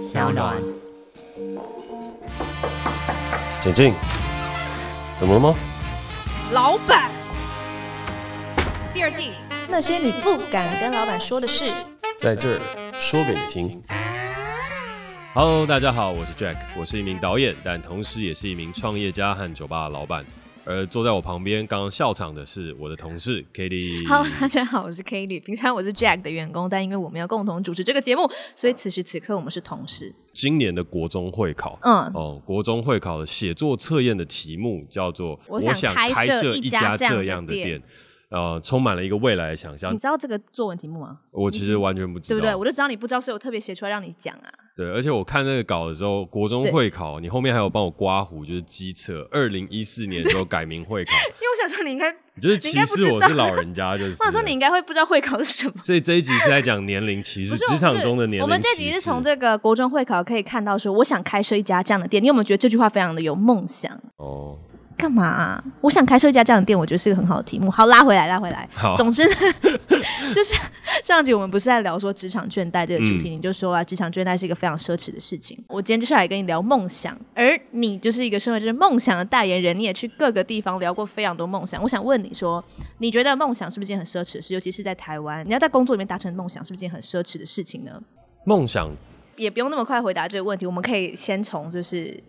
小暖。请进。怎么了吗？老板。第二季，那些你不敢跟老板说的事，在这儿说给你听。Hello，大家好，我是 Jack，我是一名导演，但同时也是一名创业家和酒吧的老板。而坐在我旁边刚刚笑场的是我的同事 Katie。Hello，大家好，我是 Katie。平常我是 Jack 的员工，但因为我们要共同主持这个节目，所以此时此刻我们是同事。今年的国中会考，嗯，哦，国中会考的写作测验的题目叫做“我想开设一家这样的店”。呃，充满了一个未来的想象。你知道这个作文题目吗？我其实完全不知道，对不对？我就知道你不知道，所以我特别写出来让你讲啊。对，而且我看那个稿的时候，国中会考，你后面还有帮我刮胡，就是机测，二零一四年的时候改名会考。因为我想说你应该，就是歧视我是老人家，就是。我想说你应该会不知道会考是什么。所以这一集是在讲年龄歧视，职场中的年龄歧视。我们这集是从这个国中会考可以看到说，我想开设一家这样的店。你有没有觉得这句话非常的有梦想？哦。干嘛、啊？我想开设一家这样的店，我觉得是一个很好的题目。好，拉回来，拉回来。好，总之呢，就是上集我们不是在聊说职场倦怠这个主题，嗯、你就说啊，职场倦怠是一个非常奢侈的事情。我今天就是来跟你聊梦想，而你就是一个身为就是梦想的代言人，你也去各个地方聊过非常多梦想。我想问你说，你觉得梦想是不是一件很奢侈的事？尤其是在台湾，你要在工作里面达成梦想，是不是一件很奢侈的事情呢？梦想也不用那么快回答这个问题，我们可以先从就是。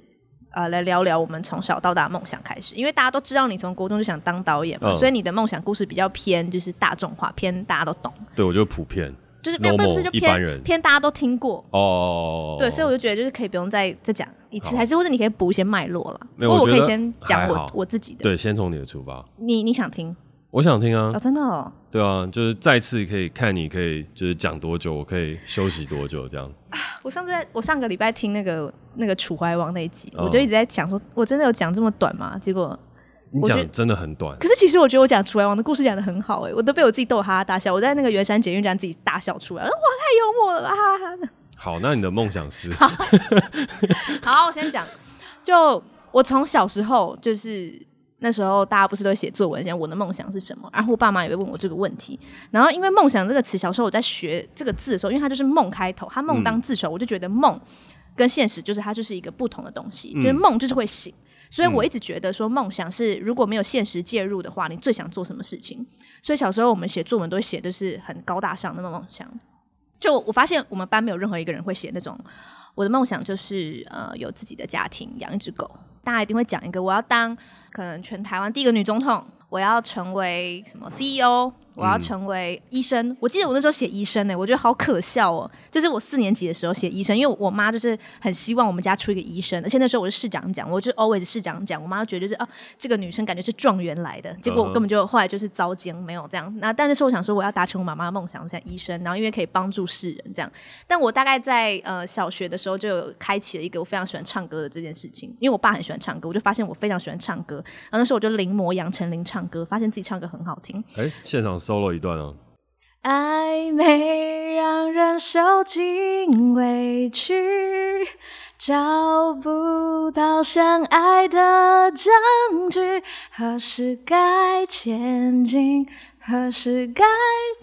呃，来聊聊我们从小到大梦想开始，因为大家都知道你从国中就想当导演嘛，嗯、所以你的梦想故事比较偏就是大众化，偏大家都懂。对，我觉得普遍，就是没有不是就偏偏大家都听过哦。对，所以我就觉得就是可以不用再再讲一次，还是或者你可以补一些脉络了。不过我可以先讲我我自己的。对，先从你的出发。你你想听？我想听啊！哦，真的哦。对啊，就是再次可以看你可以就是讲多久，我可以休息多久这样。我上次在我上个礼拜听那个那个楚怀王那一集，哦、我就一直在想说，我真的有讲这么短吗？结果你讲真的很短。可是其实我觉得我讲楚怀王的故事讲的很好哎、欸，我都被我自己逗哈哈大笑。我在那个圆山捷运站自己大笑出来，哇，太幽默了哈哈。好，那你的梦想是？好，好，我先讲。就我从小时候就是。那时候大家不是都写作文，讲我的梦想是什么？然后我爸妈也会问我这个问题。然后因为梦想这个词，小时候我在学这个字的时候，因为它就是梦开头，它梦当字首，嗯、我就觉得梦跟现实就是它就是一个不同的东西。嗯、就是梦就是会醒，所以我一直觉得说梦想是如果没有现实介入的话，你最想做什么事情？所以小时候我们写作文都会写的是很高大上的那种梦想。就我发现我们班没有任何一个人会写那种，我的梦想就是呃有自己的家庭，养一只狗。大家一定会讲一个，我要当可能全台湾第一个女总统，我要成为什么 CEO。我要成为医生。嗯、我记得我那时候写医生呢、欸，我觉得好可笑哦。就是我四年级的时候写医生，因为我妈就是很希望我们家出一个医生，而且那时候我是市长讲，我就 always 市长讲。我妈觉得就是哦、啊，这个女生感觉是状元来的，结果我根本就后来就是遭奸，没有这样。那但是我想说，我要达成我妈妈的梦想，我想医生，然后因为可以帮助世人这样。但我大概在呃小学的时候就有开启了一个我非常喜欢唱歌的这件事情，因为我爸很喜欢唱歌，我就发现我非常喜欢唱歌，然后那时候我就临摹杨丞琳唱歌，发现自己唱歌很好听。哎、欸，现场 solo 一段哦。暧昧让人受尽委屈，找不到相爱的证据。何时该前进？何时该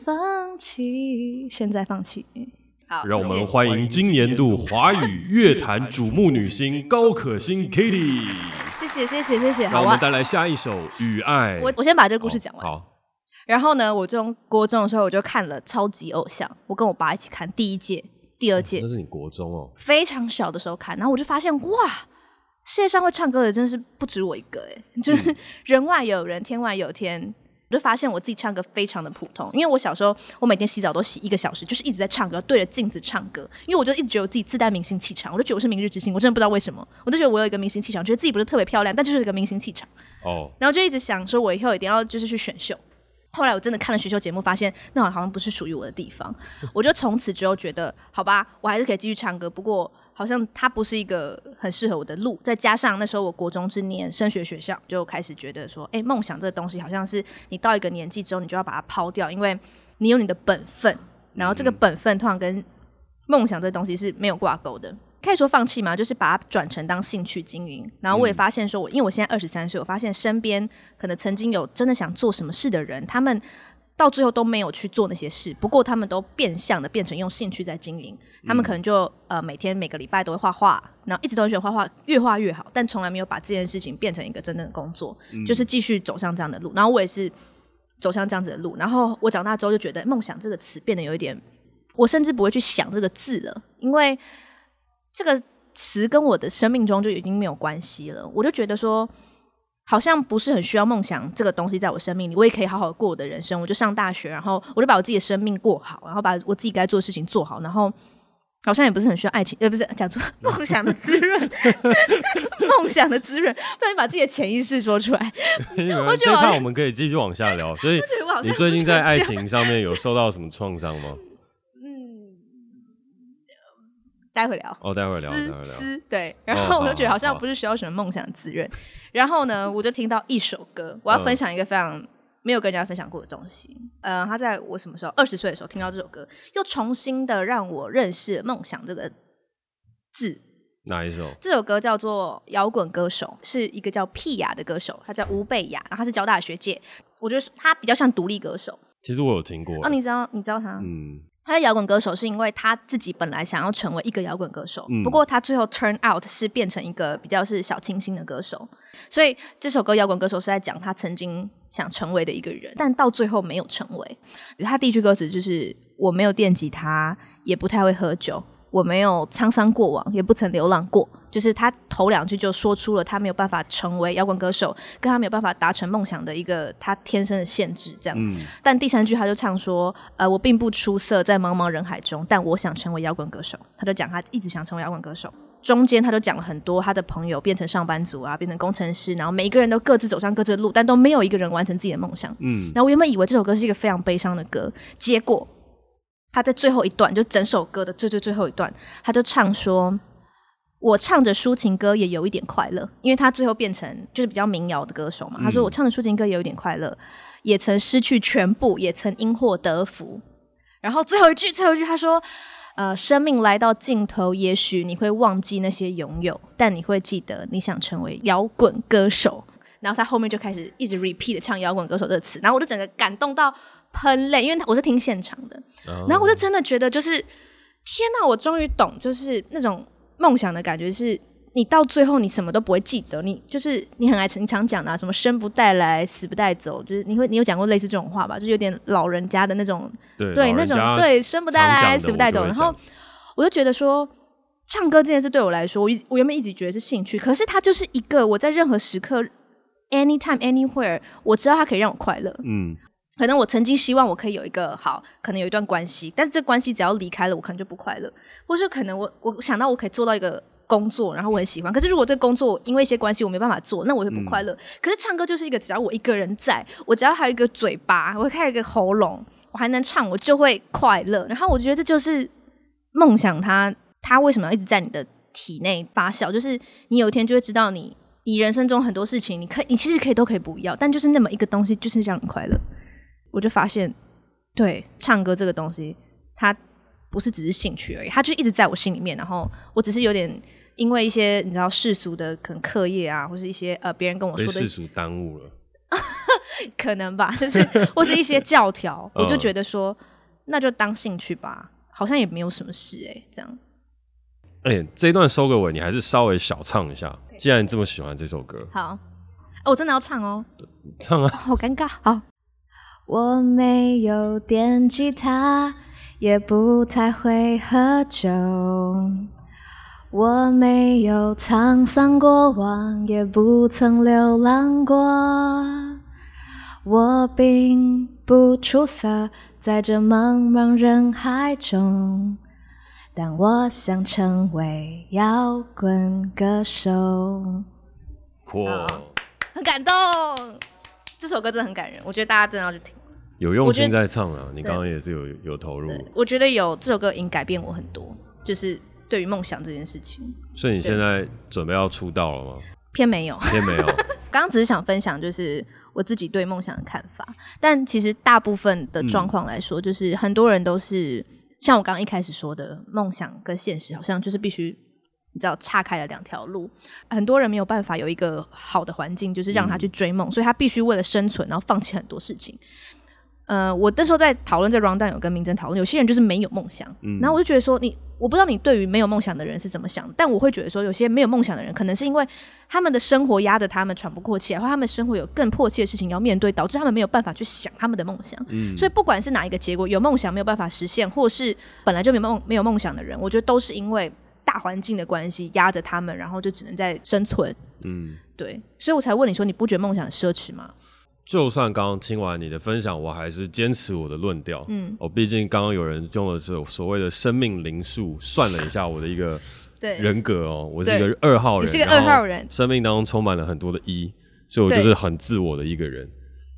放弃？现在放弃。好，让我们欢迎今年度华语乐坛瞩目女星高可欣 Kitty。谢谢谢谢谢谢。让，我们带来下一首《与爱》。我我先把这个故事讲完。好。好然后呢，我中国中的时候我就看了《超级偶像》，我跟我爸一起看第一届、第二届。那是你国中哦？非常小的时候看，然后我就发现哇，世界上会唱歌的真是不止我一个哎，就是人外有人，天外有天。我就发现我自己唱歌非常的普通，因为我小时候我每天洗澡都洗一个小时，就是一直在唱歌，对着镜子唱歌。因为我就一直觉得我自己自带明星气场，我就觉得我是明日之星，我真的不知道为什么，我就觉得我有一个明星气场，觉得自己不是特别漂亮，但就是一个明星气场。哦。然后就一直想说，我以后一定要就是去选秀。后来我真的看了选秀节目，发现那好像不是属于我的地方，我就从此之后觉得，好吧，我还是可以继续唱歌，不过好像它不是一个很适合我的路。再加上那时候我国中之年升学学校，就开始觉得说，哎，梦想这个东西好像是你到一个年纪之后，你就要把它抛掉，因为你有你的本分，然后这个本分通常跟梦想这东西是没有挂钩的。可以说放弃吗？就是把它转成当兴趣经营。然后我也发现说，我因为我现在二十三岁，我发现身边可能曾经有真的想做什么事的人，他们到最后都没有去做那些事，不过他们都变相的变成用兴趣在经营。他们可能就呃每天每个礼拜都会画画，然后一直都很喜欢画画，越画越好，但从来没有把这件事情变成一个真正的工作，嗯、就是继续走向这样的路。然后我也是走向这样子的路。然后我长大之后就觉得“梦想”这个词变得有一点，我甚至不会去想这个字了，因为这个词跟我的生命中就已经没有关系了。我就觉得说。好像不是很需要梦想这个东西在我生命里，我也可以好好过我的人生。我就上大学，然后我就把我自己的生命过好，然后把我自己该做的事情做好，然后好像也不是很需要爱情，呃，不是讲出梦想的滋润，梦想的滋润，不然你把自己的潜意识说出来。我觉得我们可以继续往下聊。所以你最近在爱情上面有受到什么创伤吗？待会聊哦，待会聊，思待会聊。对，然后我就觉得好像不是需要什么梦想滋润。然后呢，我就听到一首歌，我要分享一个非常没有跟人家分享过的东西。嗯、呃，他在我什么时候二十岁的时候听到这首歌，又重新的让我认识“梦想”这个字。哪一首？这首歌叫做《摇滚歌手》，是一个叫屁雅的歌手，他叫吴贝雅，然后他是交大学界。我觉得他比较像独立歌手。其实我有听过。哦，你知道？你知道他？嗯。他的摇滚歌手，是因为他自己本来想要成为一个摇滚歌手，嗯、不过他最后 turn out 是变成一个比较是小清新的歌手，所以这首歌《摇滚歌手》是在讲他曾经想成为的一个人，但到最后没有成为。他第一句歌词就是“我没有电吉他，也不太会喝酒”。我没有沧桑过往，也不曾流浪过。就是他头两句就说出了他没有办法成为摇滚歌手，跟他没有办法达成梦想的一个他天生的限制。这样，嗯、但第三句他就唱说：“呃，我并不出色在茫茫人海中，但我想成为摇滚歌手。”他就讲他一直想成为摇滚歌手。中间他就讲了很多他的朋友变成上班族啊，变成工程师，然后每一个人都各自走上各自的路，但都没有一个人完成自己的梦想。嗯，然后我原本以为这首歌是一个非常悲伤的歌，结果。他在最后一段，就整首歌的最最最后一段，他就唱说：“我唱着抒情歌也有一点快乐，因为他最后变成就是比较民谣的歌手嘛。”他说：“我唱着抒情歌也有一点快乐，也曾失去全部，也曾因祸得福。”然后最后一句，最后一句他说：“呃，生命来到尽头，也许你会忘记那些拥有，但你会记得你想成为摇滚歌手。”然后他后面就开始一直 repeat 的唱摇滚歌手这个词，然后我就整个感动到喷泪，因为我是听现场的，oh. 然后我就真的觉得就是天哪，我终于懂，就是那种梦想的感觉，是你到最后你什么都不会记得，你就是你很爱你常讲的、啊、什么生不带来死不带走，就是你会你有讲过类似这种话吧？就是有点老人家的那种对，对那种对生不带来死不带走，然后我就觉得说唱歌这件事对我来说，我一我原本一直觉得是兴趣，可是它就是一个我在任何时刻。Anytime, anywhere，我知道它可以让我快乐。嗯，可能我曾经希望我可以有一个好，可能有一段关系，但是这关系只要离开了，我可能就不快乐。或是可能我我想到我可以做到一个工作，然后我很喜欢，可是如果这工作因为一些关系我没办法做，那我会不快乐。可是唱歌就是一个只要我一个人在，我只要还有一个嘴巴，我还有一个喉咙，我还能唱，我就会快乐。然后我觉得这就是梦想它，它为什么要一直在你的体内发酵？就是你有一天就会知道你。你人生中很多事情，你可以，你其实可以都可以不要，但就是那么一个东西，就是让你快乐。我就发现，对，唱歌这个东西，它不是只是兴趣而已，它就一直在我心里面。然后我只是有点因为一些你知道世俗的可能课业啊，或是一些呃别人跟我说的世俗耽误了，可能吧，就是或是一些 教条，我就觉得说那就当兴趣吧，好像也没有什么事哎、欸，这样。哎、欸，这一段收个尾，你还是稍微小唱一下。既然你这么喜欢这首歌，好，哦、我真的要唱哦，唱啊！好尴尬。好，我没有电吉他，也不太会喝酒，我没有沧桑过往，也不曾流浪过，我并不出色在这茫茫人海中。但我想成为摇滚歌手，酷，很感动。这首歌真的很感人，我觉得大家真的要去听。有用心在唱啊！你刚刚也是有有投入。我觉得有这首歌已经改变我很多，就是对于梦想这件事情。所以你现在准备要出道了吗？偏没有，偏没有。刚刚只是想分享，就是我自己对梦想的看法。但其实大部分的状况来说，嗯、就是很多人都是。像我刚刚一开始说的，梦想跟现实好像就是必须你知道岔开了两条路。很多人没有办法有一个好的环境，就是让他去追梦，嗯、所以他必须为了生存，然后放弃很多事情。呃，我那时候在讨论这 rundown 有跟明真讨论，有些人就是没有梦想，嗯、然后我就觉得说你，我不知道你对于没有梦想的人是怎么想，但我会觉得说，有些没有梦想的人，可能是因为他们的生活压着他们喘不过气来，或他们生活有更迫切的事情要面对，导致他们没有办法去想他们的梦想。嗯，所以不管是哪一个结果，有梦想没有办法实现，或是本来就没梦没有梦想的人，我觉得都是因为大环境的关系压着他们，然后就只能在生存。嗯，对，所以我才问你说，你不觉得梦想奢侈吗？就算刚刚听完你的分享，我还是坚持我的论调。嗯，哦，毕竟刚刚有人用的是所谓的生命灵数算了一下我的一个 人格哦，我是一个二号人，你是个二号人，生命当中充满了很多的一，所以我就是很自我的一个人。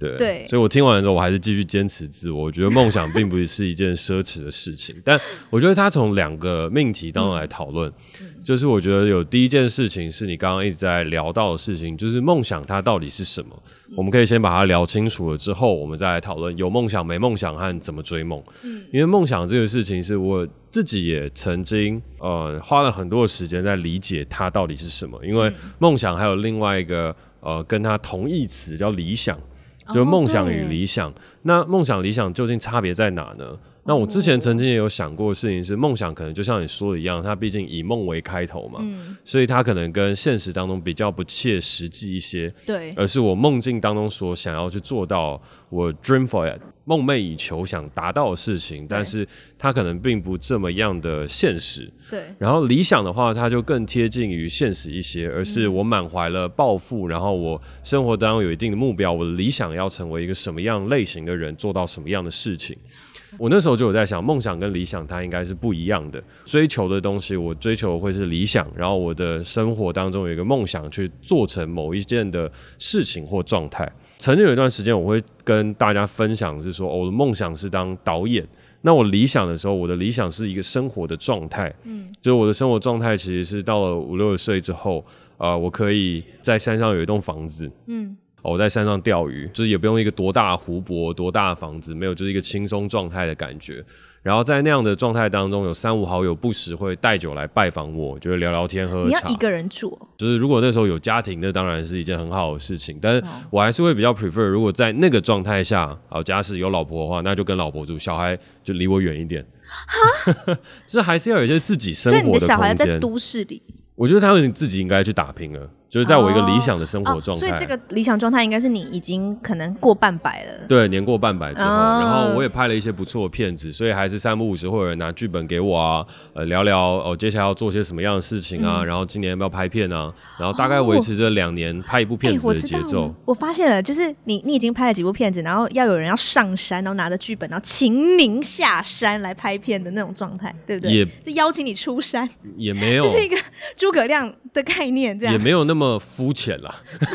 对，对，所以我听完了之后，我还是继续坚持自我。我觉得梦想并不是一件奢侈的事情，但我觉得他从两个命题当中来讨论，嗯、就是我觉得有第一件事情是你刚刚一直在聊到的事情，就是梦想它到底是什么？嗯、我们可以先把它聊清楚了之后，我们再来讨论有梦想没梦想和怎么追梦。嗯，因为梦想这个事情是我自己也曾经呃花了很多的时间在理解它到底是什么，因为梦想还有另外一个呃跟它同义词叫理想。就梦想与理想，oh, 那梦想理想究竟差别在哪呢？那我之前曾经也有想过的事情是，梦想可能就像你说的一样，它毕竟以梦为开头嘛，嗯、所以它可能跟现实当中比较不切实际一些。对，而是我梦境当中所想要去做到，我 dream for it，梦寐以求想达到的事情，但是它可能并不这么样的现实。对。然后理想的话，它就更贴近于现实一些，而是我满怀了抱负，然后我生活当中有一定的目标，我的理想要成为一个什么样类型的人，做到什么样的事情。我那时候就有在想，梦想跟理想它应该是不一样的。追求的东西，我追求的会是理想，然后我的生活当中有一个梦想，去做成某一件的事情或状态。曾经有一段时间，我会跟大家分享是说，我的梦想是当导演。那我理想的时候，我的理想是一个生活的状态，嗯，就是我的生活状态其实是到了五六十岁之后，啊、呃，我可以在山上有一栋房子，嗯。我在山上钓鱼，就是也不用一个多大的湖泊、多大的房子，没有，就是一个轻松状态的感觉。然后在那样的状态当中，有三五好友不时会带酒来拜访我，就是聊聊天、喝喝茶。你要一个人住？就是如果那时候有家庭，那当然是一件很好的事情。但是我还是会比较 prefer，如果在那个状态下，哦，假使有老婆的话，那就跟老婆住，小孩就离我远一点。哈，就是还是要有一些自己生活的空间。所以你的小孩在都市里？我觉得他们自己应该去打拼了。就是在我一个理想的生活状态，所以这个理想状态应该是你已经可能过半百了。对，年过半百之后，然后我也拍了一些不错的片子，所以还是三不五时会有人拿剧本给我啊，呃，聊聊哦，接下来要做些什么样的事情啊，然后今年要不要拍片啊，然后大概维持着两年拍一部片子的节奏。我发现了，就是你你已经拍了几部片子，然后要有人要上山，然后拿着剧本，然后请您下山来拍片的那种状态，对不对？也就邀请你出山，也没有，就是一个诸葛亮的概念，这样也没有那么肤浅。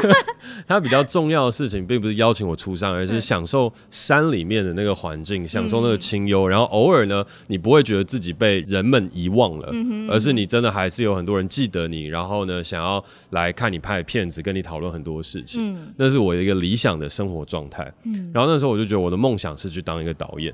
他比较重要的事情，并不是邀请我出山，而是享受山里面的那个环境，嗯、享受那个清幽。然后偶尔呢，你不会觉得自己被人们遗忘了，而是你真的还是有很多人记得你，然后呢，想要来看你拍的片子，跟你讨论很多事情。嗯、那是我一个理想的生活状态。嗯、然后那时候我就觉得我的梦想是去当一个导演。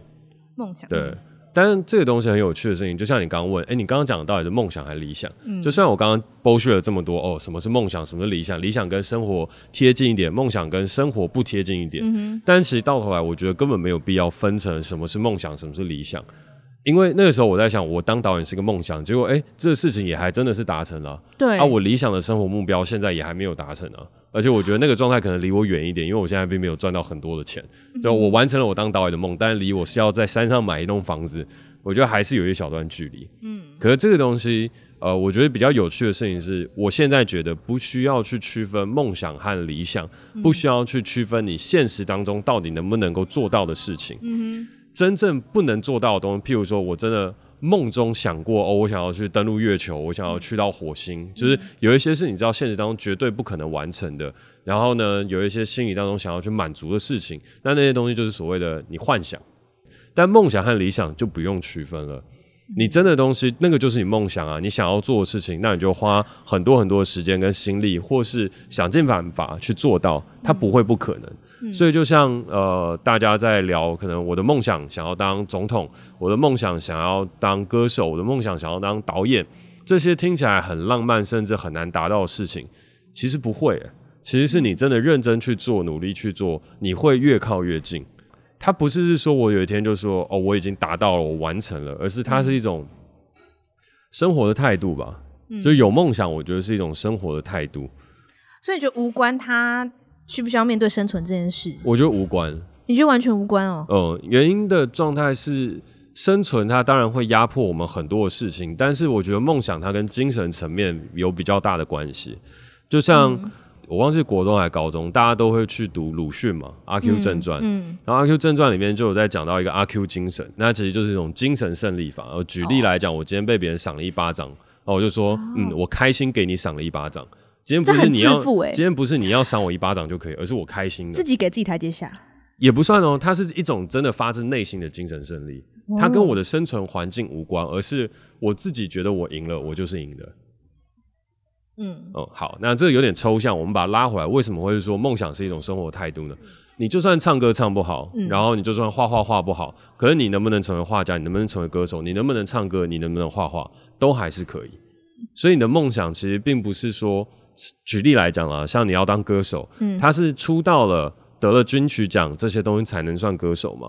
梦想对。但是这个东西很有趣的事情，就像你刚刚问，哎、欸，你刚刚讲的到底是梦想还是理想？嗯，就算我刚刚剥削了这么多，哦，什么是梦想，什么是理想？理想跟生活贴近一点，梦想跟生活不贴近一点。嗯哼，但其实到头来，我觉得根本没有必要分成什么是梦想，什么是理想。因为那个时候我在想，我当导演是个梦想，结果哎、欸，这个事情也还真的是达成了。对，啊，我理想的生活目标现在也还没有达成啊。而且我觉得那个状态可能离我远一点，因为我现在并没有赚到很多的钱。就我完成了我当导演的梦，但是离我是要在山上买一栋房子，我觉得还是有一小段距离。嗯，可是这个东西，呃，我觉得比较有趣的事情是，我现在觉得不需要去区分梦想和理想，不需要去区分你现实当中到底能不能够做到的事情。嗯哼。真正不能做到的东西，譬如说我真的梦中想过哦，我想要去登陆月球，我想要去到火星，嗯、就是有一些是你知道现实当中绝对不可能完成的。然后呢，有一些心理当中想要去满足的事情，那那些东西就是所谓的你幻想。但梦想和理想就不用区分了。你真的东西，那个就是你梦想啊！你想要做的事情，那你就花很多很多的时间跟心力，或是想尽办法去做到，它不会不可能。嗯、所以就像呃，大家在聊，可能我的梦想想要当总统，我的梦想想要当歌手，我的梦想想要当导演，这些听起来很浪漫，甚至很难达到的事情，其实不会、欸。其实是你真的认真去做，努力去做，你会越靠越近。它不是是说我有一天就说哦，我已经达到了，我完成了，而是它是一种生活的态度吧。嗯、就有梦想，我觉得是一种生活的态度。所以你觉得无关他需不需要面对生存这件事。我觉得无关。你觉得完全无关哦？嗯，原因的状态是生存，它当然会压迫我们很多的事情，但是我觉得梦想它跟精神层面有比较大的关系。就像、嗯、我忘记国中还是高中，大家都会去读鲁迅嘛，《阿 Q 正传》。嗯，然后《阿 Q 正传》里面就有在讲到一个阿 Q 精神，那其实就是一种精神胜利法。我举例来讲，我今天被别人赏了一巴掌，然后我就说，嗯，我开心给你赏了一巴掌。今天不是你要，欸、今天不是你要赏我一巴掌就可以，而是我开心的，自己给自己台阶下。也不算哦，它是一种真的发自内心的精神胜利，它跟我的生存环境无关，而是我自己觉得我赢了，我就是赢的。嗯，哦，好，那这个有点抽象，我们把它拉回来，为什么会说梦想是一种生活态度呢？你就算唱歌唱不好，然后你就算画画画不好，可是你能不能成为画家？你能不能成为歌手？你能不能唱歌？你能不能画画？都还是可以。所以你的梦想其实并不是说，举例来讲啊，像你要当歌手，他是出道了。得了金曲奖这些东西才能算歌手吗？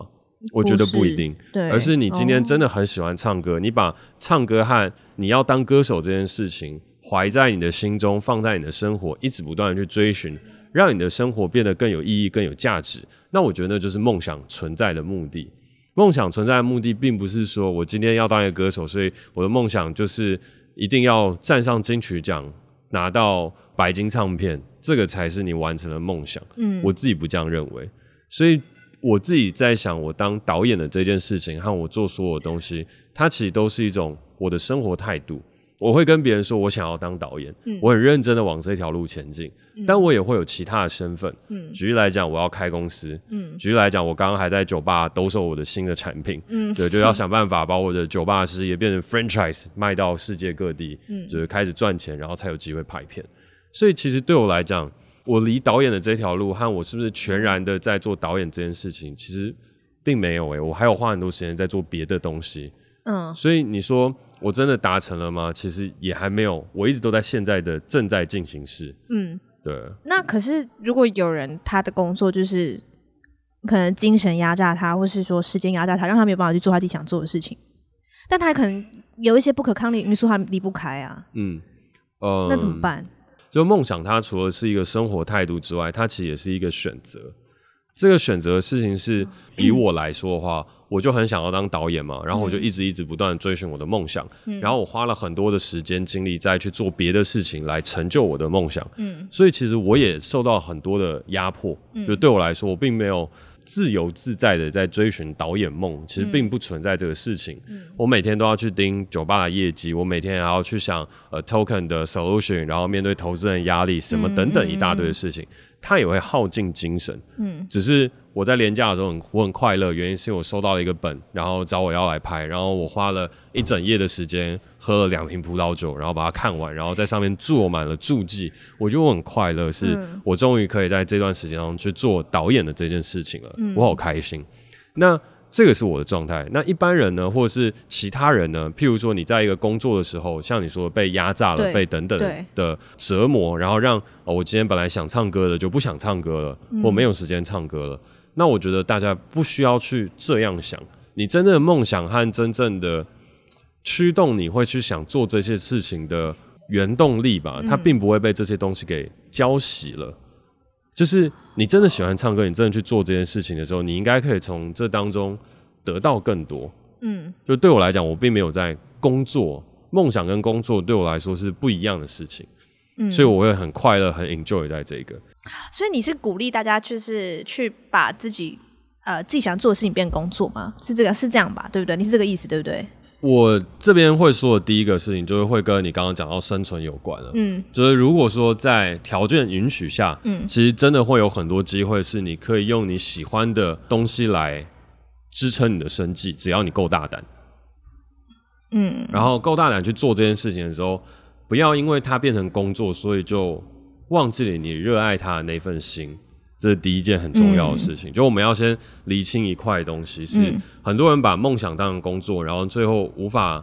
我觉得不一定，对，而是你今天真的很喜欢唱歌，哦、你把唱歌和你要当歌手这件事情怀在你的心中，放在你的生活，一直不断的去追寻，让你的生活变得更有意义、更有价值。那我觉得那就是梦想存在的目的。梦想存在的目的，并不是说我今天要当一个歌手，所以我的梦想就是一定要站上金曲奖，拿到白金唱片。这个才是你完成的梦想。嗯，我自己不这样认为，所以我自己在想，我当导演的这件事情和我做所有东西，它其实都是一种我的生活态度。我会跟别人说我想要当导演，嗯，我很认真的往这条路前进，嗯，但我也会有其他的身份。嗯，举例来讲，我要开公司。嗯，举例来讲，我刚刚还在酒吧兜售我的新的产品。嗯，对，就要想办法把我的酒吧事业变成 franchise，卖到世界各地。嗯，就是开始赚钱，然后才有机会拍片。所以其实对我来讲，我离导演的这条路和我是不是全然的在做导演这件事情，其实并没有诶、欸，我还有花很多时间在做别的东西。嗯，所以你说我真的达成了吗？其实也还没有，我一直都在现在的正在进行式。嗯，对。那可是如果有人他的工作就是可能精神压榨他，或是说时间压榨他，让他没有办法去做他自己想做的事情，但他可能有一些不可抗力因素，他离不开啊。嗯，呃，那怎么办？就梦想，它除了是一个生活态度之外，它其实也是一个选择。这个选择的事情是，以我来说的话，我就很想要当导演嘛，然后我就一直一直不断追寻我的梦想，然后我花了很多的时间精力再去做别的事情来成就我的梦想。嗯，所以其实我也受到很多的压迫。就对我来说，我并没有。自由自在的在追寻导演梦，其实并不存在这个事情。嗯、我每天都要去盯酒吧的业绩，我每天还要去想呃 token 的 solution，然后面对投资人压力什么等等一大堆的事情。嗯嗯嗯他也会耗尽精神，嗯，只是我在廉价的时候很我很快乐，原因是因为我收到了一个本，然后找我要来拍，然后我花了一整夜的时间喝了两瓶葡萄酒，然后把它看完，然后在上面做满了注记，我觉得我很快乐，是我终于可以在这段时间中去做导演的这件事情了，嗯，我好开心。那。这个是我的状态。那一般人呢，或者是其他人呢？譬如说，你在一个工作的时候，像你说被压榨了、被等等的折磨，然后让、哦、我今天本来想唱歌的就不想唱歌了，嗯、或没有时间唱歌了。那我觉得大家不需要去这样想。你真正的梦想和真正的驱动，你会去想做这些事情的原动力吧？它并不会被这些东西给浇熄了。就是你真的喜欢唱歌，你真的去做这件事情的时候，你应该可以从这当中得到更多。嗯，就对我来讲，我并没有在工作，梦想跟工作对我来说是不一样的事情。嗯，所以我会很快乐，很 enjoy 在这个。所以你是鼓励大家，就是去把自己呃自己想做的事情变工作吗？是这个是这样吧？对不对？你是这个意思对不对？我这边会说的第一个事情，就是会跟你刚刚讲到生存有关了。嗯，就是如果说在条件允许下，嗯，其实真的会有很多机会，是你可以用你喜欢的东西来支撑你的生计，只要你够大胆。嗯，然后够大胆去做这件事情的时候，不要因为它变成工作，所以就忘记了你热爱它的那份心。这是第一件很重要的事情，嗯、就我们要先厘清一块东西，是很多人把梦想当成工作，然后最后无法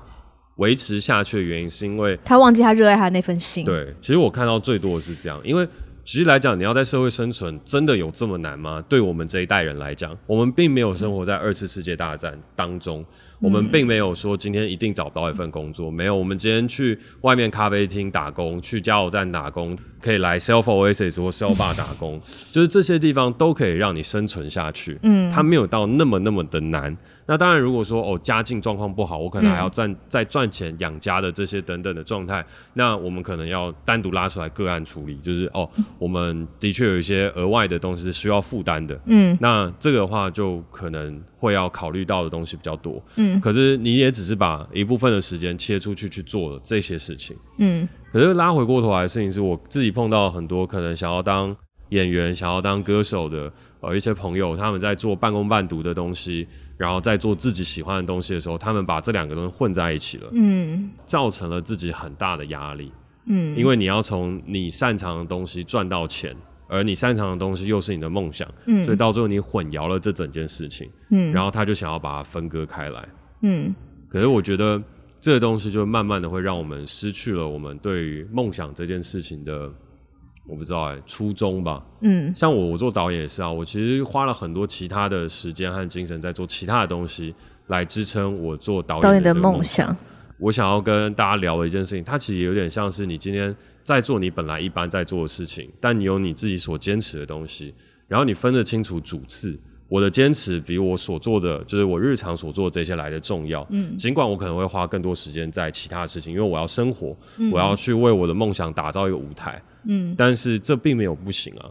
维持下去的原因，是因为他忘记他热爱他的那份心。对，其实我看到最多的是这样，因为举例来讲，你要在社会生存，真的有这么难吗？对我们这一代人来讲，我们并没有生活在二次世界大战当中。我们并没有说今天一定找不到一份工作，没有。我们今天去外面咖啡厅打工，去加油站打工，可以来 Self Oasis 或 Self Bar 打工，就是这些地方都可以让你生存下去。嗯，它没有到那么那么的难。那当然，如果说哦家境状况不好，我可能还要赚再赚钱养家的这些等等的状态，那我们可能要单独拉出来个案处理，就是哦，我们的确有一些额外的东西是需要负担的。嗯，那这个的话就可能。会要考虑到的东西比较多，嗯，可是你也只是把一部分的时间切出去去做了这些事情，嗯，可是拉回过头来的事情是我自己碰到很多可能想要当演员、想要当歌手的呃一些朋友，他们在做半工半读的东西，然后在做自己喜欢的东西的时候，他们把这两个东西混在一起了，嗯，造成了自己很大的压力，嗯，因为你要从你擅长的东西赚到钱。而你擅长的东西又是你的梦想，嗯，所以到最后你混淆了这整件事情，嗯，然后他就想要把它分割开来，嗯，可是我觉得这个东西就慢慢的会让我们失去了我们对于梦想这件事情的，我不知道哎、欸，初衷吧，嗯，像我我做导演也是啊，我其实花了很多其他的时间和精神在做其他的东西来支撑我做导演的梦想。我想要跟大家聊的一件事情，它其实有点像是你今天在做你本来一般在做的事情，但你有你自己所坚持的东西，然后你分得清楚主次。我的坚持比我所做的，就是我日常所做的这些来的重要。嗯，尽管我可能会花更多时间在其他的事情，因为我要生活，嗯，我要去为我的梦想打造一个舞台。嗯，但是这并没有不行啊。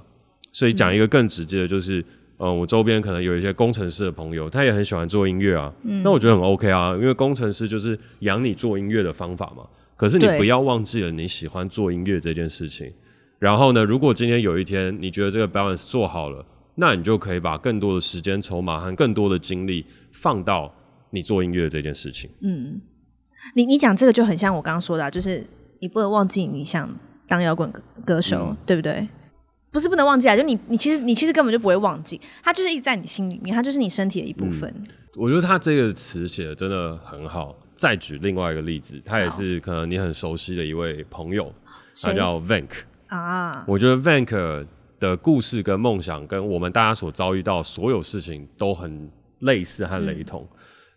所以讲一个更直接的，就是。嗯，我周边可能有一些工程师的朋友，他也很喜欢做音乐啊。嗯，那我觉得很 OK 啊，因为工程师就是养你做音乐的方法嘛。可是你不要忘记了你喜欢做音乐这件事情。然后呢，如果今天有一天你觉得这个 balance 做好了，那你就可以把更多的时间筹码和更多的精力放到你做音乐这件事情。嗯，你你讲这个就很像我刚刚说的啊，就是你不能忘记你想当摇滚歌手，嗯，对不对？不是不能忘记啊，就你你其实你其实根本就不会忘记，它就是一直在你心里面，它就是你身体的一部分。嗯、我觉得他这个词写的真的很好。再举另外一个例子，他也是可能你很熟悉的一位朋友，他叫 Vank 啊。我觉得 Vank 的故事跟梦想跟我们大家所遭遇到所有事情都很类似和雷同。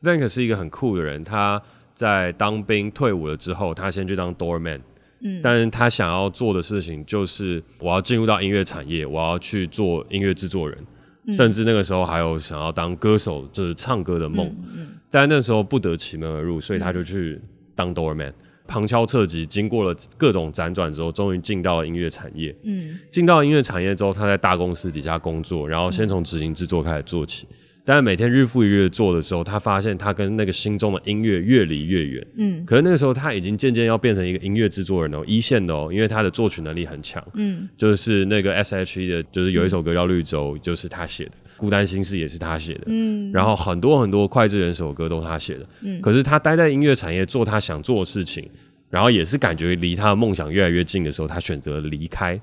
嗯、Vank 是一个很酷的人，他在当兵退伍了之后，他先去当 doorman。嗯，但是他想要做的事情就是，我要进入到音乐产业，我要去做音乐制作人，嗯，甚至那个时候还有想要当歌手，就是唱歌的梦。嗯嗯，但那时候不得其门而入，所以他就去当 doorman，嗯，旁敲侧击，经过了各种辗转之后，终于进到了音乐产业。嗯，进到音乐产业之后，他在大公司底下工作，然后先从执行制作开始做起。但是每天日复一日做的时候，他发现他跟那个心中的音乐越离越远。嗯，可是那个时候他已经渐渐要变成一个音乐制作人哦，一线的哦，因为他的作曲能力很强。嗯，就是那个 S.H.E 的，就是有一首歌叫《绿洲》，就是他写的，《孤单心事》也是他写的。嗯，然后很多很多脍炙人口的歌都是他写的。嗯，可是他待在音乐产业做他想做的事情，然后也是感觉离他的梦想越来越近的时候，他选择离开。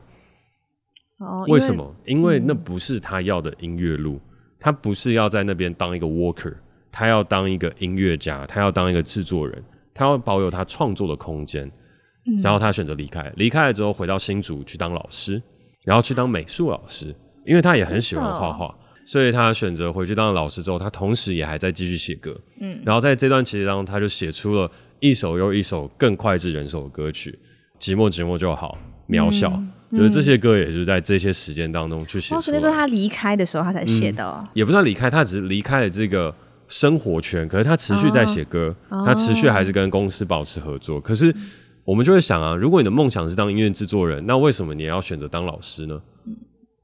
哦，为什么？因为那不是他要的音乐路。他不是要在那边当一个 worker，他要当一个音乐家，他要当一个制作人，他要保有他创作的空间。嗯，然后他选择离开，离开了之后回到新竹去当老师，然后去当美术老师，因为他也很喜欢画画，所以他选择回去当了老师之后，他同时也还在继续写歌。嗯，然后在这段期间当中，他就写出了一首又一首更脍炙人口的歌曲，《寂寞寂寞就好》，渺小。嗯就是这些歌，也就是在这些时间当中去写。哦，所以那时候他离开的时候，他才写的。哦。也不算离开，他只是离开了这个生活圈，可是他持续在写歌，哦，他持续还是跟公司保持合作。可是我们就会想啊，如果你的梦想是当音乐制作人，那为什么你要选择当老师呢？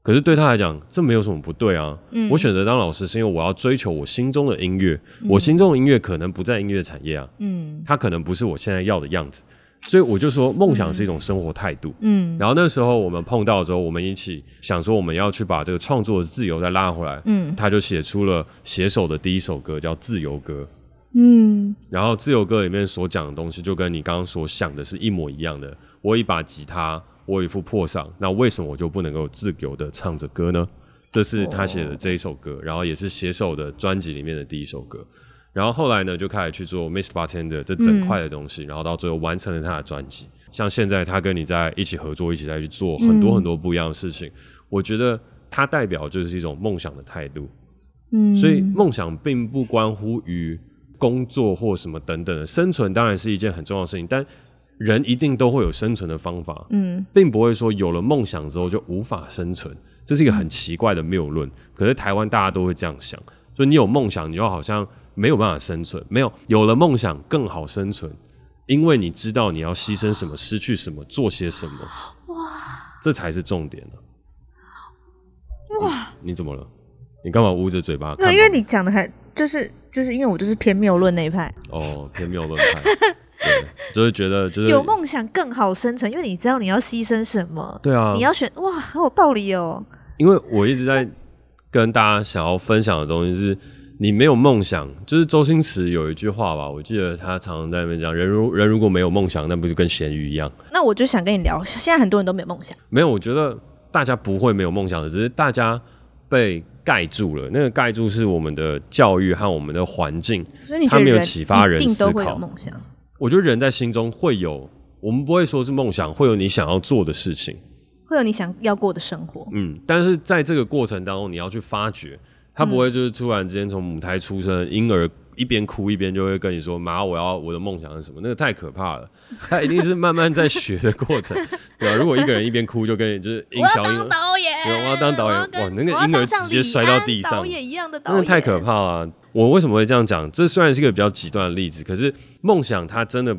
可是对他来讲，这没有什么不对啊。我选择当老师是因为我要追求我心中的音乐，我心中的音乐可能不在音乐产业啊，嗯，它可能不是我现在要的样子。所以我就说，梦想是一种生活态度。嗯，然后那时候我们碰到的时候，我们一起想说，我们要去把这个创作的自由再拉回来。嗯，他就写出了写手的第一首歌，叫《自由歌》。嗯，然后《自由歌》里面所讲的东西，就跟你刚刚所想的是一模一样的。我有一把吉他，我有一副破嗓，那为什么我就不能够自由的唱着歌呢？这是他写的这一首歌，然后也是写手的专辑里面的第一首歌。然后后来呢，就开始去做 Mr. Bartender 这整块的东西，嗯、然后到最后完成了他的专辑。像现在他跟你在一起合作，一起在去做很多很多不一样的事情。嗯、我觉得他代表就是一种梦想的态度。嗯，所以梦想并不关乎于工作或什么等等的，生存当然是一件很重要的事情，但人一定都会有生存的方法。嗯，并不会说有了梦想之后就无法生存，这是一个很奇怪的谬论。可是台湾大家都会这样想，所以你有梦想，你就好像。没有办法生存，没有有了梦想更好生存，因为你知道你要牺牲什么，失去什么，做些什么，哇，这才是重点呢。哇，你怎么了？你干嘛捂着嘴巴？那因为你讲的还就是就是因为我就是偏谬论那一派哦，偏谬论派，对，就是觉得就是有梦想更好生存，因为你知道你要牺牲什么，对啊，你要选哇，好有道理哦。因为我一直在跟大家想要分享的东西是。你没有梦想，就是周星驰有一句话吧，我记得他常常在那边讲：人如人如果没有梦想，那不就跟咸鱼一样？那我就想跟你聊，现在很多人都没有梦想。没有，我觉得大家不会没有梦想的，只是大家被盖住了。那个盖住是我们的教育和我们的环境，所以你他没有启发人思考。一定都会有梦想。我觉得人在心中会有，我们不会说是梦想，会有你想要做的事情，会有你想要过的生活。嗯，但是在这个过程当中，你要去发掘。他不会就是突然之间从母胎出生，婴儿一边哭一边就会跟你说：“妈，我要我的梦想是什么？”那个太可怕了。他一定是慢慢在学的过程，对啊，如果一个人一边哭就跟你就是音小婴儿，导演，对，我要当导演，哇，那个婴儿直接摔到地上，导演一样的导演，那太可怕了。我为什么会这样讲？这虽然是一个比较极端的例子，可是梦想它真的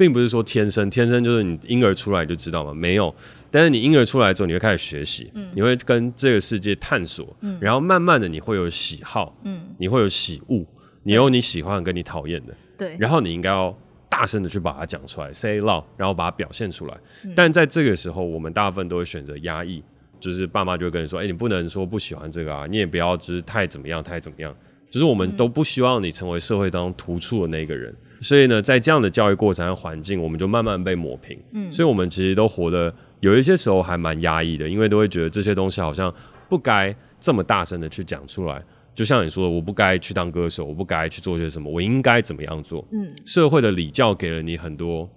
并不是说天生，天生就是你婴儿出来就知道吗？没有。但是你婴儿出来之后，你会开始学习，嗯、你会跟这个世界探索，嗯、然后慢慢的你会有喜好，嗯、你会有喜恶，你有你喜欢跟你讨厌的，对，然后你应该要大声的去把它讲出来，say loud，然后把它表现出来。嗯、但在这个时候，我们大部分都会选择压抑，就是爸妈就会跟你说，哎、欸，你不能说不喜欢这个啊，你也不要就是太怎么样，太怎么样，就是我们都不希望你成为社会当中突出的那个人。所以呢，在这样的教育过程和环境，我们就慢慢被抹平。嗯，所以我们其实都活得有一些时候还蛮压抑的，因为都会觉得这些东西好像不该这么大声的去讲出来。就像你说的，我不该去当歌手，我不该去做些什么，我应该怎么样做？嗯，社会的礼教给了你很多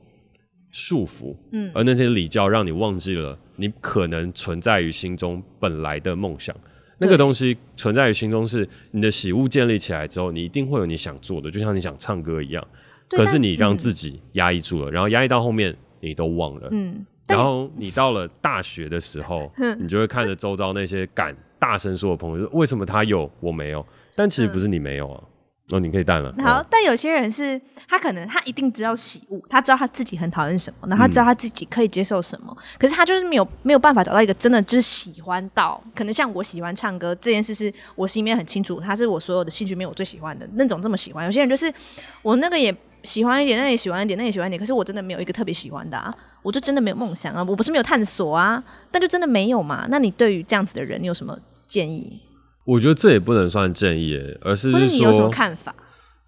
束缚，嗯，而那些礼教让你忘记了你可能存在于心中本来的梦想。那个东西存在于心中，是你的喜恶建立起来之后，你一定会有你想做的，就像你想唱歌一样。可是你让自己压抑住了，然后压抑到后面你都忘了。嗯，然后你到了大学的时候，你就会看着周遭那些敢大声说的朋友，为什么他有我没有？但其实不是你没有啊。哦，你可以淡了。好，哦、但有些人是他可能他一定知道喜恶，他知道他自己很讨厌什么，然后他知道他自己可以接受什么，嗯、可是他就是没有没有办法找到一个真的就是喜欢到，可能像我喜欢唱歌这件事，是我心里面很清楚，他是我所有的兴趣里面我最喜欢的那种这么喜欢。有些人就是我那个也喜欢一点，那也喜欢一点，那也喜欢一点，可是我真的没有一个特别喜欢的啊，我就真的没有梦想啊，我不是没有探索啊，但就真的没有嘛。那你对于这样子的人，你有什么建议？我觉得这也不能算建议，而是，你有什么看法？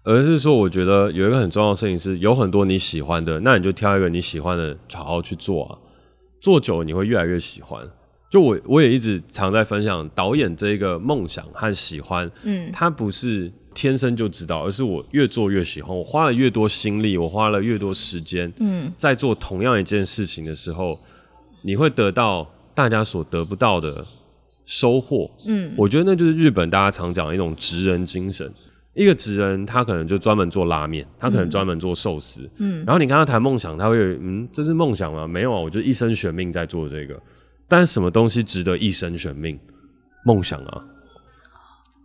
而是说，我觉得有一个很重要的事情是，有很多你喜欢的，那你就挑一个你喜欢的，好好去做啊。做久了你会越来越喜欢。就我我也一直常在分享导演这个梦想和喜欢，嗯，它不是天生就知道，而是我越做越喜欢，我花了越多心力，我花了越多时间，嗯，在做同样一件事情的时候，你会得到大家所得不到的。收获，嗯，我觉得那就是日本大家常讲的一种职人精神。一个职人，他可能就专门做拉面，他可能专门做寿司，嗯，然后你跟他谈梦想，他会，嗯，这是梦想吗？没有啊，我就一生悬命在做这个。但是什么东西值得一生悬命？梦想啊！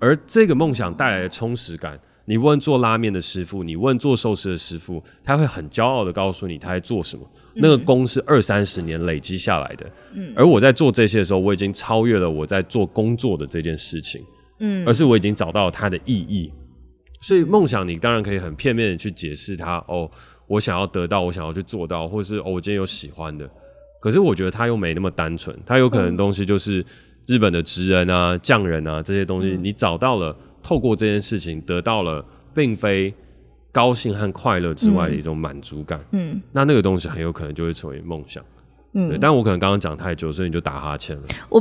而这个梦想带来的充实感。你问做拉面的师傅，你问做寿司的师傅，他会很骄傲的告诉你他在做什么。嗯、那个功是二三十年累积下来的。嗯，而我在做这些的时候，我已经超越了我在做工作的这件事情。嗯，而是我已经找到了它的意义。所以梦想，你当然可以很片面的去解释它。哦，我想要得到，我想要去做到，或是哦，我今天有喜欢的。可是我觉得它又没那么单纯，它有可能东西就是日本的职人啊、匠人啊这些东西，你找到了。透过这件事情得到了，并非高兴和快乐之外的一种满足感。嗯，那那个东西很有可能就会成为梦想。嗯，对，但我可能刚刚讲太久，所以你就打哈欠了。我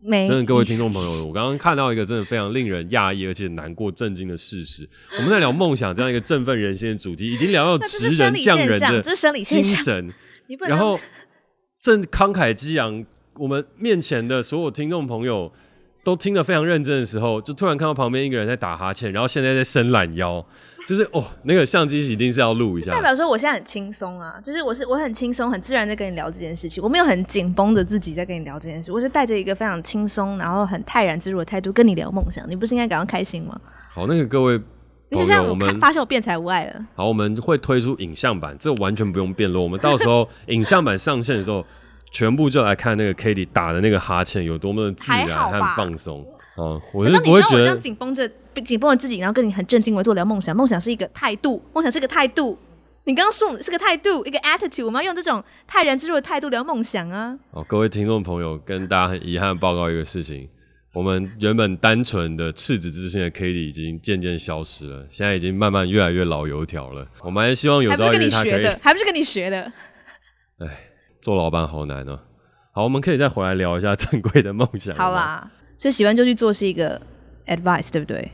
没真的，各位听众朋友，我刚刚看到一个真的非常令人讶异而且难过、震惊的事实。我们在聊梦想这样一个振奋人心的主题，已经聊到职人匠人的 精神，然后正慷慨激昂，我们面前的所有听众朋友都听得非常认真的时候，就突然看到旁边一个人在打哈欠，然后现在在伸懒腰。就是哦，那个相机一定是要录一下，代表说我现在很轻松啊，就是我是我很轻松、很自然在跟你聊这件事情，我没有很紧绷着自己在跟你聊这件事，我是带着一个非常轻松，然后很泰然自若的态度跟你聊梦想，你不是应该感到开心吗？好，那个各位就像，我们发现我变才无碍了。好，我们会推出影像版，这完全不用辩论，我们到时候影像版上线的时候，全部就来看那个 Cady 打的那个哈欠有多么的自然和放松。哦，我是不会觉得我这样紧绷着、紧绷着自己，然后跟你很正经的做聊梦想。梦想是一个态度，梦想是个态度。你刚刚说是个态度，一个 attitude，我们要用这种泰然自若的态度聊梦想啊。哦，各位听众朋友，跟大家很遗憾的报告一个事情：我们原本单纯的赤子之心的 Cady 已经渐渐消失了，现在已经慢慢越来越老油条了。我们还希望有朝一日他可以，还不是跟你学的，还不是跟你学的。哎，做老板好难哦。好，我们可以再回来聊一下 正规的梦想。好啦。所以喜欢就去做是一个 advice，对不对？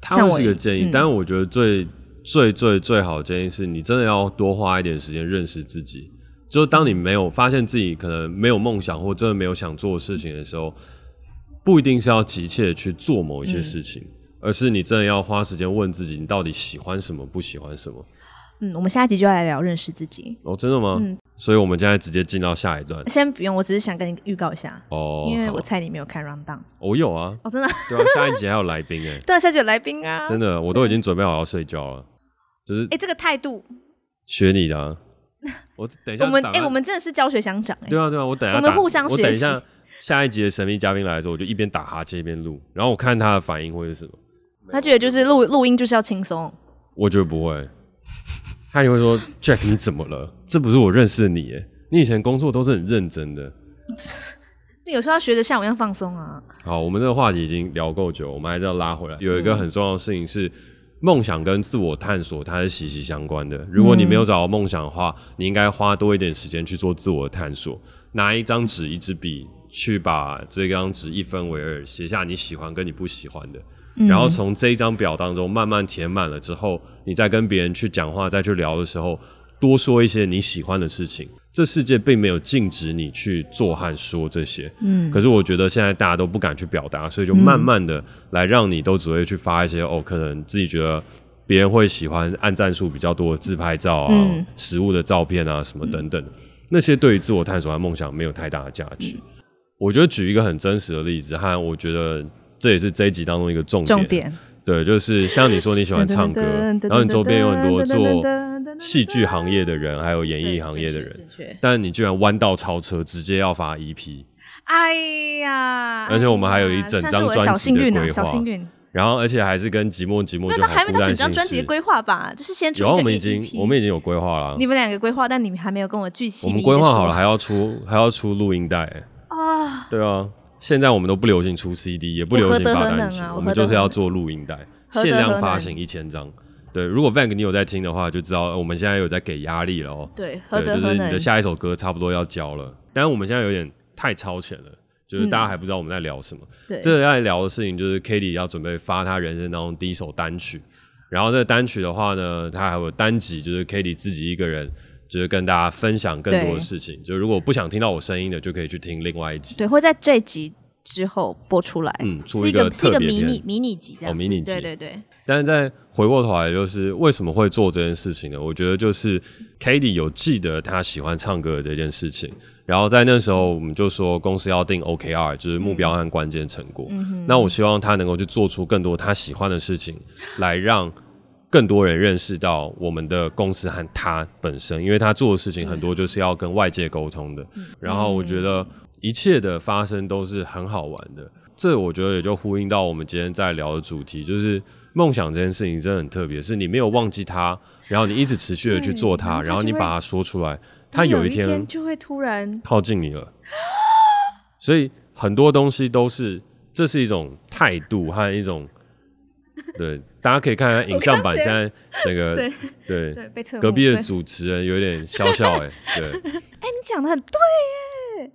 它是一个建议，嗯、但是我觉得最最最最好的建议是你真的要多花一点时间认识自己。就是当你没有发现自己可能没有梦想或真的没有想做的事情的时候，不一定是要急切的去做某一些事情，嗯、而是你真的要花时间问自己，你到底喜欢什么，不喜欢什么。嗯，我们下一集就要来聊认识自己。哦，真的吗？嗯，所以我们现在直接进到下一段。先不用，我只是想跟你预告一下哦，因为我猜你没有看 rundown。我有啊。哦，真的？对啊，下一集还有来宾哎。对啊，下一集有来宾啊。真的，我都已经准备好要睡觉了。就是，哎，这个态度学你的啊。我等一下，我们哎，我们真的是教学相长哎。对啊，对啊，我等一下，我们互相学习。我等一下，下一集的神秘嘉宾来的时候，我就一边打哈欠一边录，然后我看他的反应会是什么。他觉得就是录录音就是要轻松。我觉得不会。他也会说：“Jack，你怎么了？这不是我认识的你耶。你以前工作都是很认真的。你有时候要学着像我一样放松啊。”好，我们这个话题已经聊够久，我们还是要拉回来。有一个很重要的事情是，梦想跟自我探索它是息息相关的。如果你没有找到梦想的话，你应该花多一点时间去做自我的探索。拿一张纸、一支笔，去把这张纸一分为二，写下你喜欢跟你不喜欢的。然后从这一张表当中慢慢填满了之后，你再跟别人去讲话、再去聊的时候，多说一些你喜欢的事情。这世界并没有禁止你去做和说这些，嗯。可是我觉得现在大家都不敢去表达，所以就慢慢的来让你都只会去发一些哦，可能自己觉得别人会喜欢按赞数比较多的自拍照啊、嗯、食物的照片啊什么等等，那些对于自我探索和梦想没有太大的价值。我觉得举一个很真实的例子，和我觉得。这也是这一集当中一个重点，重点，对，就是像你说你喜欢唱歌，然后你周边有很多做戏剧行业的人，还有演艺行业的人，但你居然弯道超车，直接要发 EP，哎呀！而且我们还有一整张专辑的规划，然后而且还是跟寂寞寂寞，就还没到整张专辑的规划吧？就是先出，我们已经我们已经有规划了，你们两个规划，但你们还没有跟我具体，我们规划好了，还要出还要出录音带啊，对啊。现在我们都不流行出 CD，也不流行发单曲，我，啊、我，们就是要做录音带，限量发行一千张。对，如果 Vank 你有在听的话，就知道我们现在有在给压力了哦。对，对，就是你的下一首歌差不多要交了，但是我们现在有点太超前了，就是大家还不知道我们在聊什么。对、嗯，这个要聊的事情就是 k a t i e 要准备发他人生当中第一首单曲，然后这个单曲的话呢，他还有单集，就是 k a t i e 自己一个人。就是跟大家分享更多的事情。就如果不想听到我声音的，就可以去听另外一集。对，会在这集之后播出来。嗯，出一个特别篇，迷你迷你集这样。哦，迷你集。对对对。但是在回过头来，就是为什么会做这件事情呢？我觉得就是 k a t i e 有记得他喜欢唱歌的这件事情，然后在那时候我们就说公司要定 OKR，就是目标和关键成果。嗯。那我希望他能够去做出更多他喜欢的事情，来让。更多人认识到我们的公司和他本身，因为他做的事情很多就是要跟外界沟通的。然后我觉得一切的发生都是很好玩的。这我觉得也就呼应到我们今天在聊的主题，就是梦想这件事情真的很特别，是你没有忘记它，然后你一直持续的去做它，然后你把它说出来，它有一天就会突然靠近你了。所以很多东西都是，这是一种态度和一种。对，大家可以看看影像版。现在这个对对，对隔壁的主持人有点笑笑哎，对。哎、欸，你讲的很对耶。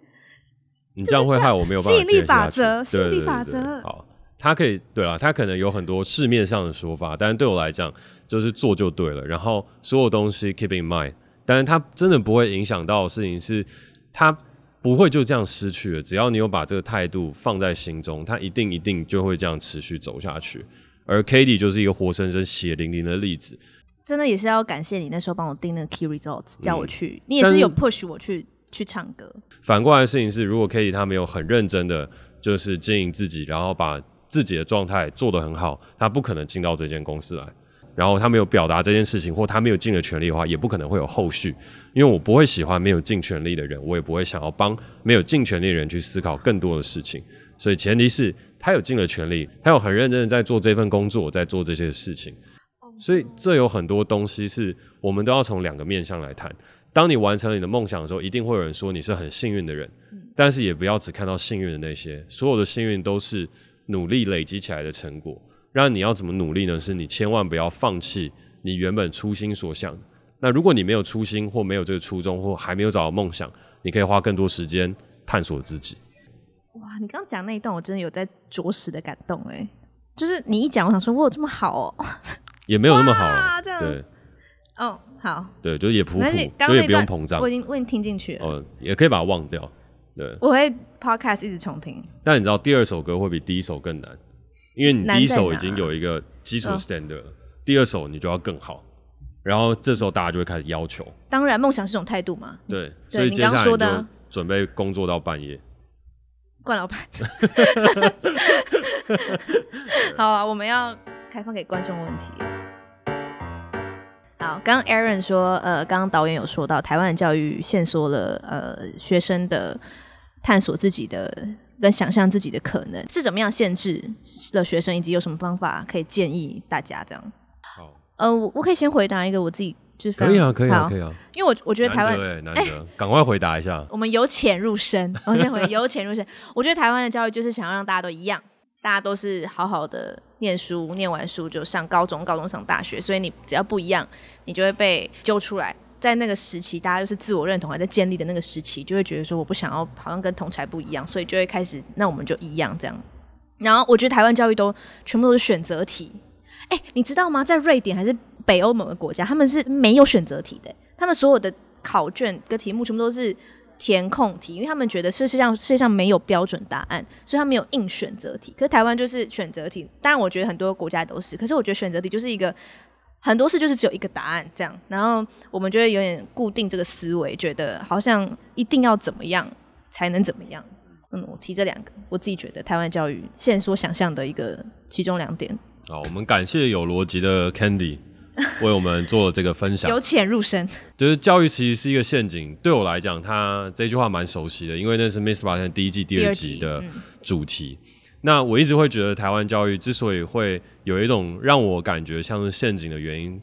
你这样会害我没有办法吸引力法则，吸对引力法则。好，他可以对啊，他可能有很多市面上的说法，但是对我来讲，就是做就对了。然后所有东西 keep in mind，但是他真的不会影响到的事情是，他不会就这样失去了。只要你有把这个态度放在心中，他一定一定就会这样持续走下去。而 Katie 就是一个活生生血淋淋的例子。真的也是要感谢你那时候帮我订那个 key results，叫我去，嗯、你也是有 push 我去去唱歌。反过来的事情是，如果 Katie 他没有很认真的就是经营自己，然后把自己的状态做得很好，他不可能进到这间公司来。然后他没有表达这件事情，或他没有尽了全力的话，也不可能会有后续。因为我不会喜欢没有尽全力的人，我也不会想要帮没有尽全力的人去思考更多的事情。所以前提是他有尽了全力，他有很认真的在做这份工作，在做这些事情。所以这有很多东西是我们都要从两个面向来谈。当你完成了你的梦想的时候，一定会有人说你是很幸运的人，但是也不要只看到幸运的那些，所有的幸运都是努力累积起来的成果。让你要怎么努力呢？是你千万不要放弃你原本初心所想。那如果你没有初心，或没有这个初衷，或还没有找到梦想，你可以花更多时间探索自己。哇，你刚刚讲那一段，我真的有在着实的感动哎，就是你一讲，我想说，我有这么好哦。也没有那么好了，对，哦，好，对，就也普普，就也不用膨胀。我已经我已经听进去了，哦，也可以把它忘掉，对。我会 podcast 一直重听。但你知道第二首歌会比第一首更难，因为你第一首已经有一个基础 standard 了，第二首你就要更好，然后这时候大家就会开始要求。当然，梦想是种态度嘛。对，所以接下来你就准备工作到半夜。冠老板，好啊，我们要开放给观众问题。好，刚刚 Aaron 说，呃，刚刚导演有说到，台湾的教育限缩了呃学生的探索自己的跟想象自己的可能，是怎么样限制了学生，以及有什么方法可以建议大家这样？好，呃，我我可以先回答一个我自己就是可以啊，可以啊，可以啊，因为我我觉得台湾哎，难得，赶快回答一下，我们由浅入深，我先回由浅入深，我觉得台湾的教育就是想要让大家都一样。大家都是好好的念书，念完书就上高中，高中上大学，所以你只要不一样，你就会被揪出来。在那个时期，大家就是自我认同还在建立的那个时期，就会觉得说我不想要，好像跟同才不一样，所以就会开始，那我们就一样这样。然后我觉得台湾教育都全部都是选择题，哎、欸，你知道吗？在瑞典还是北欧某个国家，他们是没有选择题的，他们所有的考卷跟题目全部都是。填空题，因为他们觉得世界上世界上没有标准答案，所以他们有硬选择题。可是台湾就是选择题，当然我觉得很多国家都是。可是我觉得选择题就是一个很多事就是只有一个答案这样，然后我们就会有点固定这个思维，觉得好像一定要怎么样才能怎么样。嗯，我提这两个，我自己觉得台湾教育限缩想象的一个其中两点。好，我们感谢有逻辑的 Candy。为我们做了这个分享，由浅入深，就是教育其实是一个陷阱。对我来讲，他这句话蛮熟悉的，因为那是《Miss 八三》第一季第二集的主题。嗯、那我一直会觉得，台湾教育之所以会有一种让我感觉像是陷阱的原因，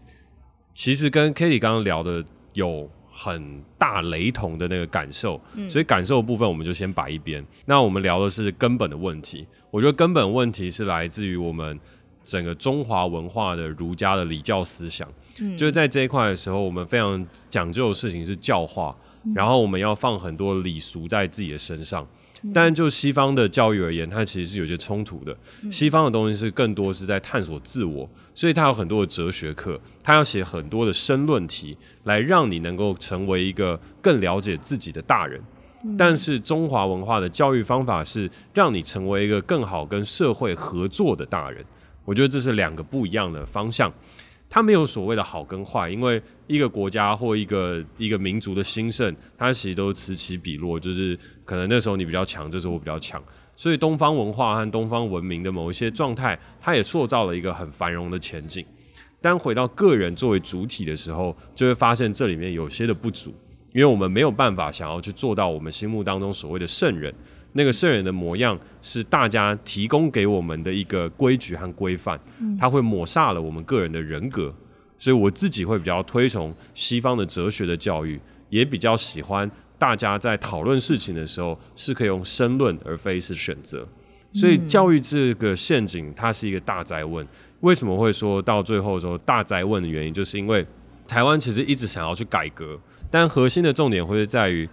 其实跟 Kitty 刚刚聊的有很大雷同的那个感受。嗯、所以感受的部分我们就先摆一边。那我们聊的是根本的问题。我觉得根本问题是来自于我们。整个中华文化的儒家的礼教思想，嗯、就是在这一块的时候，我们非常讲究的事情是教化，嗯、然后我们要放很多礼俗在自己的身上。嗯、但就西方的教育而言，它其实是有些冲突的。嗯、西方的东西是更多是在探索自我，所以它有很多的哲学课，它要写很多的申论题，来让你能够成为一个更了解自己的大人。嗯、但是中华文化的教育方法是让你成为一个更好跟社会合作的大人。我觉得这是两个不一样的方向，它没有所谓的好跟坏，因为一个国家或一个一个民族的兴盛，它其实都此起彼落，就是可能那时候你比较强，这时候我比较强，所以东方文化和东方文明的某一些状态，它也塑造了一个很繁荣的前景。但回到个人作为主体的时候，就会发现这里面有些的不足，因为我们没有办法想要去做到我们心目当中所谓的圣人。那个圣人的模样是大家提供给我们的一个规矩和规范，它会抹煞了我们个人的人格，所以我自己会比较推崇西方的哲学的教育，也比较喜欢大家在讨论事情的时候是可以用申论而非是选择。所以教育这个陷阱它是一个大灾问。为什么会说到最后说大灾问的原因，就是因为台湾其实一直想要去改革，但核心的重点会是在于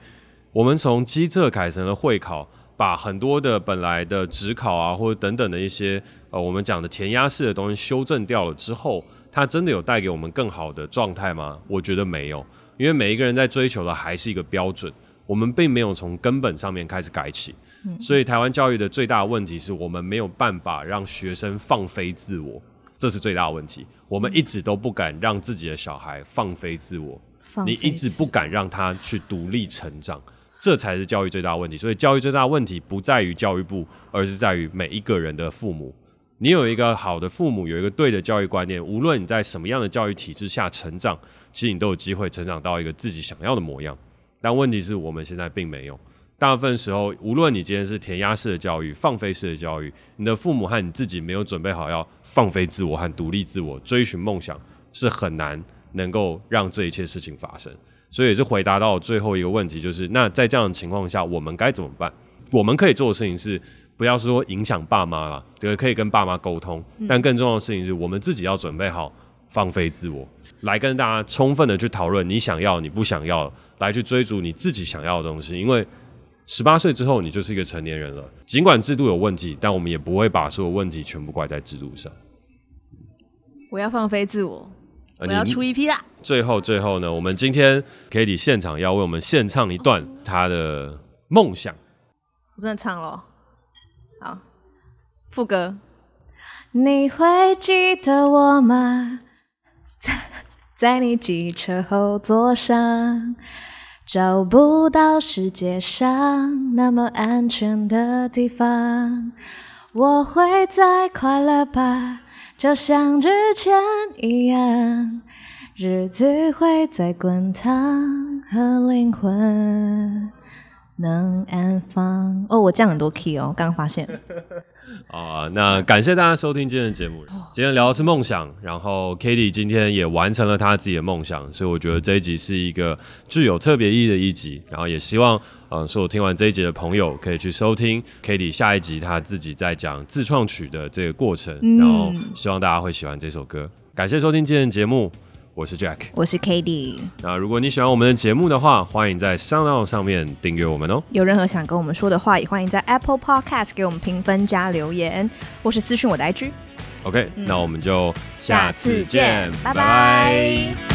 我们从基测改成了会考。把很多的本来的职考啊，或者等等的一些呃，我们讲的填鸭式的东西修正掉了之后，它真的有带给我们更好的状态吗？我觉得没有，因为每一个人在追求的还是一个标准，我们并没有从根本上面开始改起。嗯、所以台湾教育的最大的问题是我们没有办法让学生放飞自我，这是最大的问题。我们一直都不敢让自己的小孩放飞自我，你一直不敢让他去独立成长。这才是教育最大的问题，所以教育最大的问题不在于教育部，而是在于每一个人的父母。你有一个好的父母，有一个对的教育观念，无论你在什么样的教育体制下成长，其实你都有机会成长到一个自己想要的模样。但问题是我们现在并没有。大部分时候，无论你今天是填鸭式的教育、放飞式的教育，你的父母和你自己没有准备好要放飞自我和独立自我、追寻梦想，是很难能够让这一切事情发生。所以也是回答到最后一个问题，就是那在这样的情况下，我们该怎么办？我们可以做的事情是，不要说影响爸妈了，对，可以跟爸妈沟通，但更重要的事情是我们自己要准备好放飞自我，来跟大家充分的去讨论你想要、你不想要，来去追逐你自己想要的东西。因为十八岁之后，你就是一个成年人了。尽管制度有问题，但我们也不会把所有问题全部怪在制度上。我要放飞自我。我要出一批啦！最后，最后呢，我们今天 Cady 现场要为我们献唱一段他的梦想。我真的唱了，好，副歌。你会记得我吗？在在你机车后座上，找不到世界上那么安全的地方，我会再快乐吧。就像之前一样，日子会在滚烫，和灵魂能安放。哦，我降很多 key 哦，刚刚发现。啊，那感谢大家收听今天的节目。今天聊的是梦想，然后 Cady 今天也完成了他自己的梦想，所以我觉得这一集是一个具有特别意义的一集。然后也希望。嗯，所有听完这一集的朋友可以去收听 Cady 下一集他自己在讲自创曲的这个过程，嗯，然后希望大家会喜欢这首歌。感谢收听今天的节目，我是 Jack，我是 k a t i e。那如果你喜欢我们的节目的话，欢迎在 SoundOn 上面订阅我们哦。有任何想跟我们说的话，也欢迎在 Apple Podcast 给我们评分加留言，或是私讯我的 IG。OK，嗯，那我们就下次见，拜拜。